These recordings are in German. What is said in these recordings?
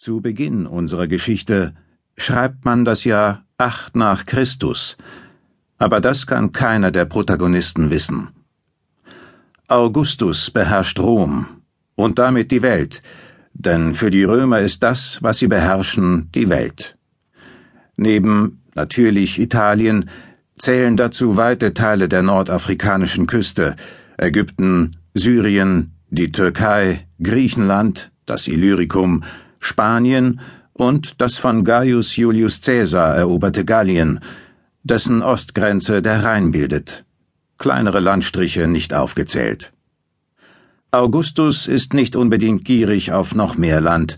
Zu Beginn unserer Geschichte schreibt man das Jahr 8 nach Christus, aber das kann keiner der Protagonisten wissen. Augustus beherrscht Rom und damit die Welt, denn für die Römer ist das, was sie beherrschen, die Welt. Neben natürlich Italien zählen dazu weite Teile der nordafrikanischen Küste, Ägypten, Syrien, die Türkei, Griechenland, das Illyricum, Spanien und das von Gaius Julius Caesar eroberte Gallien, dessen Ostgrenze der Rhein bildet. Kleinere Landstriche nicht aufgezählt. Augustus ist nicht unbedingt gierig auf noch mehr Land,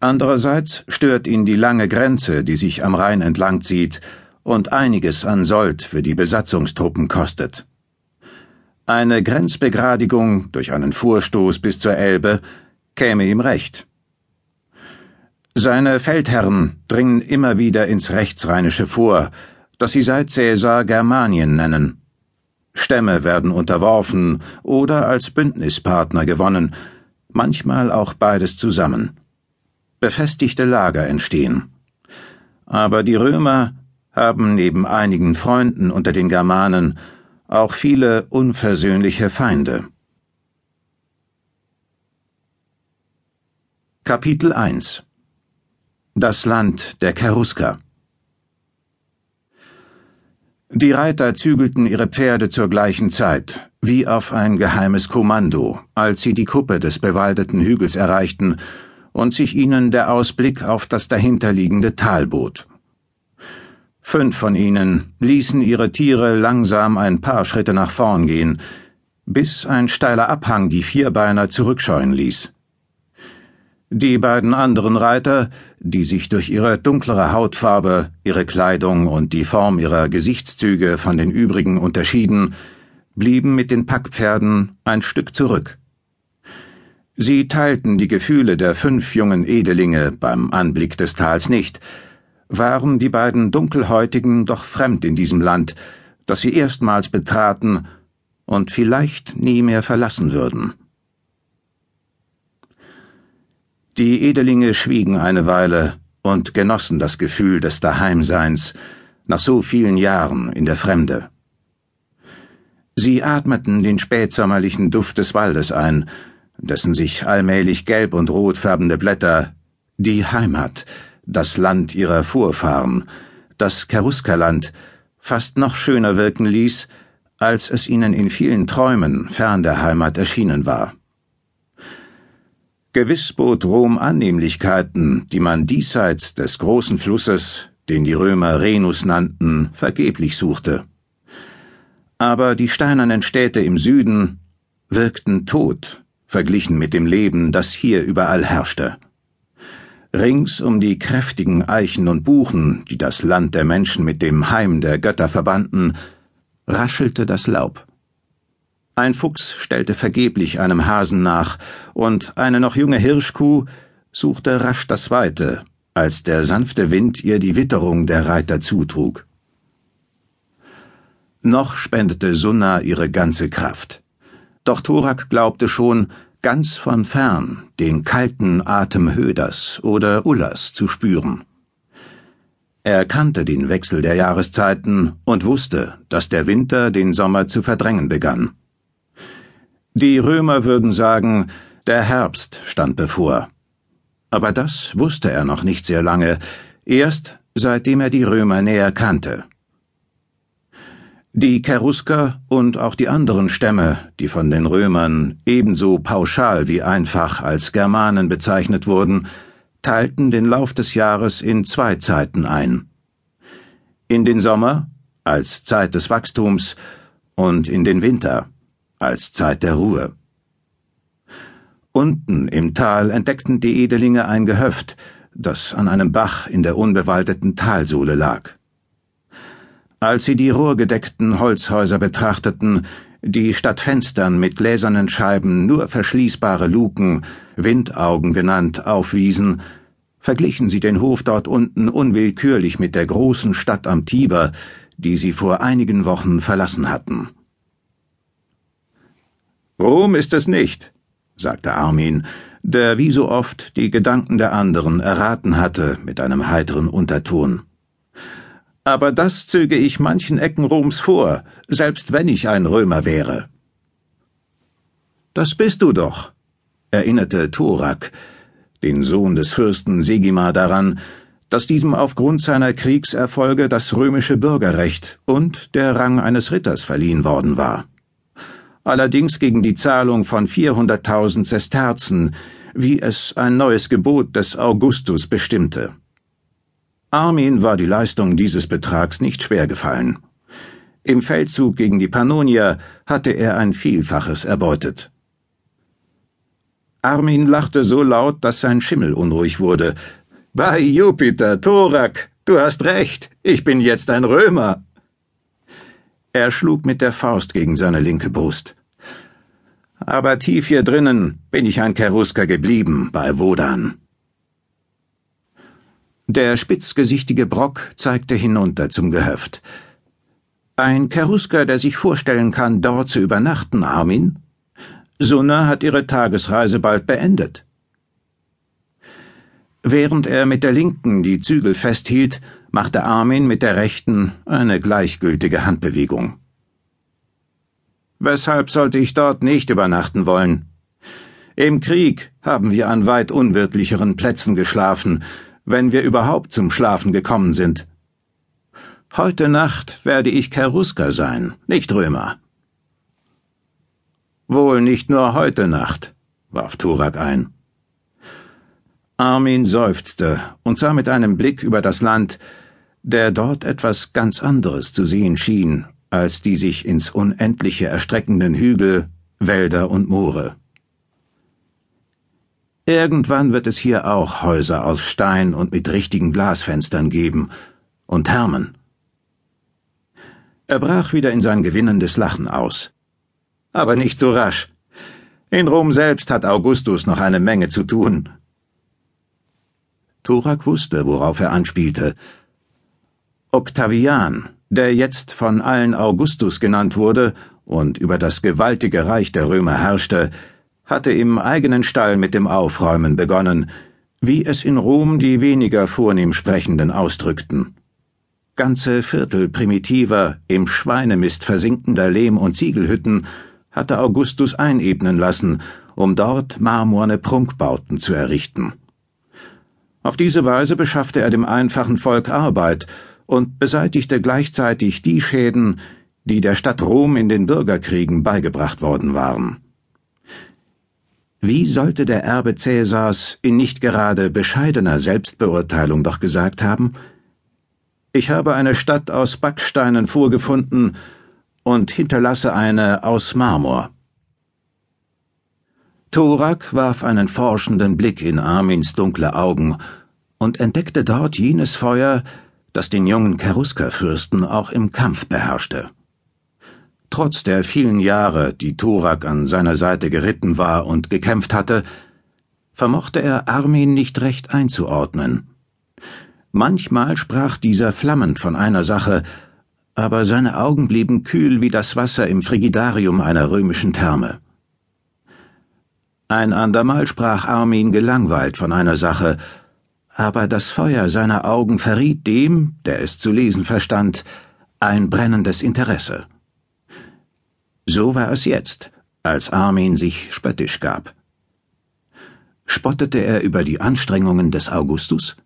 andererseits stört ihn die lange Grenze, die sich am Rhein entlang zieht und einiges an Sold für die Besatzungstruppen kostet. Eine Grenzbegradigung durch einen Vorstoß bis zur Elbe käme ihm recht. Seine Feldherren dringen immer wieder ins Rechtsrheinische vor, das sie seit Cäsar Germanien nennen. Stämme werden unterworfen oder als Bündnispartner gewonnen, manchmal auch beides zusammen. Befestigte Lager entstehen. Aber die Römer haben neben einigen Freunden unter den Germanen auch viele unversöhnliche Feinde. Kapitel 1 das Land der Cherusker. Die Reiter zügelten ihre Pferde zur gleichen Zeit, wie auf ein geheimes Kommando, als sie die Kuppe des bewaldeten Hügels erreichten und sich ihnen der Ausblick auf das dahinterliegende Tal bot. Fünf von ihnen ließen ihre Tiere langsam ein paar Schritte nach vorn gehen, bis ein steiler Abhang die Vierbeiner zurückscheuen ließ. Die beiden anderen Reiter, die sich durch ihre dunklere Hautfarbe, ihre Kleidung und die Form ihrer Gesichtszüge von den übrigen unterschieden, blieben mit den Packpferden ein Stück zurück. Sie teilten die Gefühle der fünf jungen Edelinge beim Anblick des Tals nicht, waren die beiden Dunkelhäutigen doch fremd in diesem Land, das sie erstmals betraten und vielleicht nie mehr verlassen würden. Die Edelinge schwiegen eine Weile und genossen das Gefühl des Daheimseins nach so vielen Jahren in der Fremde. Sie atmeten den spätsommerlichen Duft des Waldes ein, dessen sich allmählich gelb und rot färbende Blätter die Heimat, das Land ihrer Vorfahren, das Cheruskerland, fast noch schöner wirken ließ, als es ihnen in vielen Träumen fern der Heimat erschienen war. Gewiss bot Rom Annehmlichkeiten, die man diesseits des großen Flusses, den die Römer Renus nannten, vergeblich suchte. Aber die steinernen Städte im Süden wirkten tot, verglichen mit dem Leben, das hier überall herrschte. Rings um die kräftigen Eichen und Buchen, die das Land der Menschen mit dem Heim der Götter verbanden, raschelte das Laub. Ein Fuchs stellte vergeblich einem Hasen nach, und eine noch junge Hirschkuh suchte rasch das Weite, als der sanfte Wind ihr die Witterung der Reiter zutrug. Noch spendete Sunna ihre ganze Kraft. Doch Thorak glaubte schon, ganz von fern den kalten Atem Höders oder Ullas zu spüren. Er kannte den Wechsel der Jahreszeiten und wusste, dass der Winter den Sommer zu verdrängen begann. Die Römer würden sagen, der Herbst stand bevor. Aber das wusste er noch nicht sehr lange, erst seitdem er die Römer näher kannte. Die Cherusker und auch die anderen Stämme, die von den Römern ebenso pauschal wie einfach als Germanen bezeichnet wurden, teilten den Lauf des Jahres in zwei Zeiten ein. In den Sommer als Zeit des Wachstums und in den Winter als Zeit der Ruhe. Unten im Tal entdeckten die Edelinge ein Gehöft, das an einem Bach in der unbewaldeten Talsohle lag. Als sie die rohrgedeckten Holzhäuser betrachteten, die statt Fenstern mit gläsernen Scheiben nur verschließbare Luken, Windaugen genannt, aufwiesen, verglichen sie den Hof dort unten unwillkürlich mit der großen Stadt am Tiber, die sie vor einigen Wochen verlassen hatten. Rom ist es nicht, sagte Armin, der wie so oft die Gedanken der anderen erraten hatte mit einem heiteren Unterton. Aber das zöge ich manchen Ecken Roms vor, selbst wenn ich ein Römer wäre. Das bist du doch, erinnerte Thorak, den Sohn des Fürsten Segimar, daran, dass diesem aufgrund seiner Kriegserfolge das römische Bürgerrecht und der Rang eines Ritters verliehen worden war. Allerdings gegen die Zahlung von 400.000 Sesterzen, wie es ein neues Gebot des Augustus bestimmte. Armin war die Leistung dieses Betrags nicht schwer gefallen. Im Feldzug gegen die Pannonier hatte er ein Vielfaches erbeutet. Armin lachte so laut, dass sein Schimmel unruhig wurde. Bei Jupiter, Thorak, du hast recht, ich bin jetzt ein Römer. Er schlug mit der Faust gegen seine linke Brust. Aber tief hier drinnen bin ich ein Kerusker geblieben bei Wodan. Der spitzgesichtige Brock zeigte hinunter zum Gehöft. Ein Kerusker, der sich vorstellen kann, dort zu übernachten, Armin? Sunna hat ihre Tagesreise bald beendet. Während er mit der linken die Zügel festhielt, machte Armin mit der rechten eine gleichgültige Handbewegung. Weshalb sollte ich dort nicht übernachten wollen? Im Krieg haben wir an weit unwirtlicheren Plätzen geschlafen, wenn wir überhaupt zum Schlafen gekommen sind. Heute Nacht werde ich Kerusker sein, nicht Römer. Wohl nicht nur heute Nacht, warf Turak ein. Armin seufzte und sah mit einem Blick über das Land, der dort etwas ganz anderes zu sehen schien, als die sich ins Unendliche erstreckenden Hügel, Wälder und Moore. Irgendwann wird es hier auch Häuser aus Stein und mit richtigen Glasfenstern geben und Hermen. Er brach wieder in sein gewinnendes Lachen aus. Aber nicht so rasch. In Rom selbst hat Augustus noch eine Menge zu tun. Turak wusste, worauf er anspielte. Octavian, der jetzt von allen Augustus genannt wurde und über das gewaltige Reich der Römer herrschte, hatte im eigenen Stall mit dem Aufräumen begonnen, wie es in Rom die weniger vornehm Sprechenden ausdrückten. Ganze Viertel primitiver, im Schweinemist versinkender Lehm- und Ziegelhütten hatte Augustus einebnen lassen, um dort marmorne Prunkbauten zu errichten. Auf diese Weise beschaffte er dem einfachen Volk Arbeit und beseitigte gleichzeitig die Schäden, die der Stadt Rom in den Bürgerkriegen beigebracht worden waren. Wie sollte der Erbe Cäsars in nicht gerade bescheidener Selbstbeurteilung doch gesagt haben, ich habe eine Stadt aus Backsteinen vorgefunden und hinterlasse eine aus Marmor. Thorak warf einen forschenden Blick in Armins dunkle Augen und entdeckte dort jenes Feuer, das den jungen Cheruskerfürsten auch im Kampf beherrschte. Trotz der vielen Jahre, die Thorak an seiner Seite geritten war und gekämpft hatte, vermochte er Armin nicht recht einzuordnen. Manchmal sprach dieser flammend von einer Sache, aber seine Augen blieben kühl wie das Wasser im Frigidarium einer römischen Therme. Ein andermal sprach Armin gelangweilt von einer Sache, aber das Feuer seiner Augen verriet dem, der es zu lesen verstand, ein brennendes Interesse. So war es jetzt, als Armin sich spöttisch gab. Spottete er über die Anstrengungen des Augustus?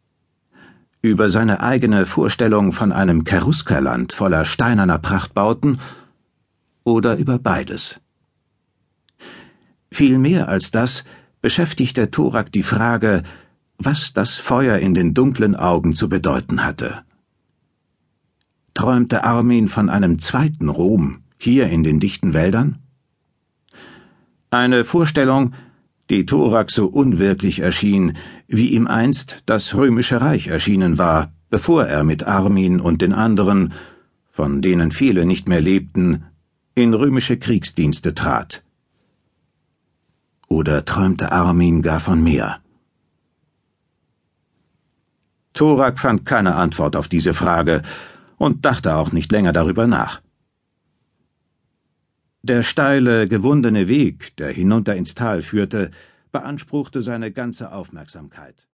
Über seine eigene Vorstellung von einem Cheruskerland voller steinerner Prachtbauten? Oder über beides? Viel mehr als das beschäftigte Thorak die Frage, was das Feuer in den dunklen Augen zu bedeuten hatte. Träumte Armin von einem zweiten Rom, hier in den dichten Wäldern? Eine Vorstellung, die Thorak so unwirklich erschien, wie ihm einst das römische Reich erschienen war, bevor er mit Armin und den anderen, von denen viele nicht mehr lebten, in römische Kriegsdienste trat. Oder träumte Armin gar von mehr? Thorak fand keine Antwort auf diese Frage und dachte auch nicht länger darüber nach. Der steile, gewundene Weg, der hinunter ins Tal führte, beanspruchte seine ganze Aufmerksamkeit.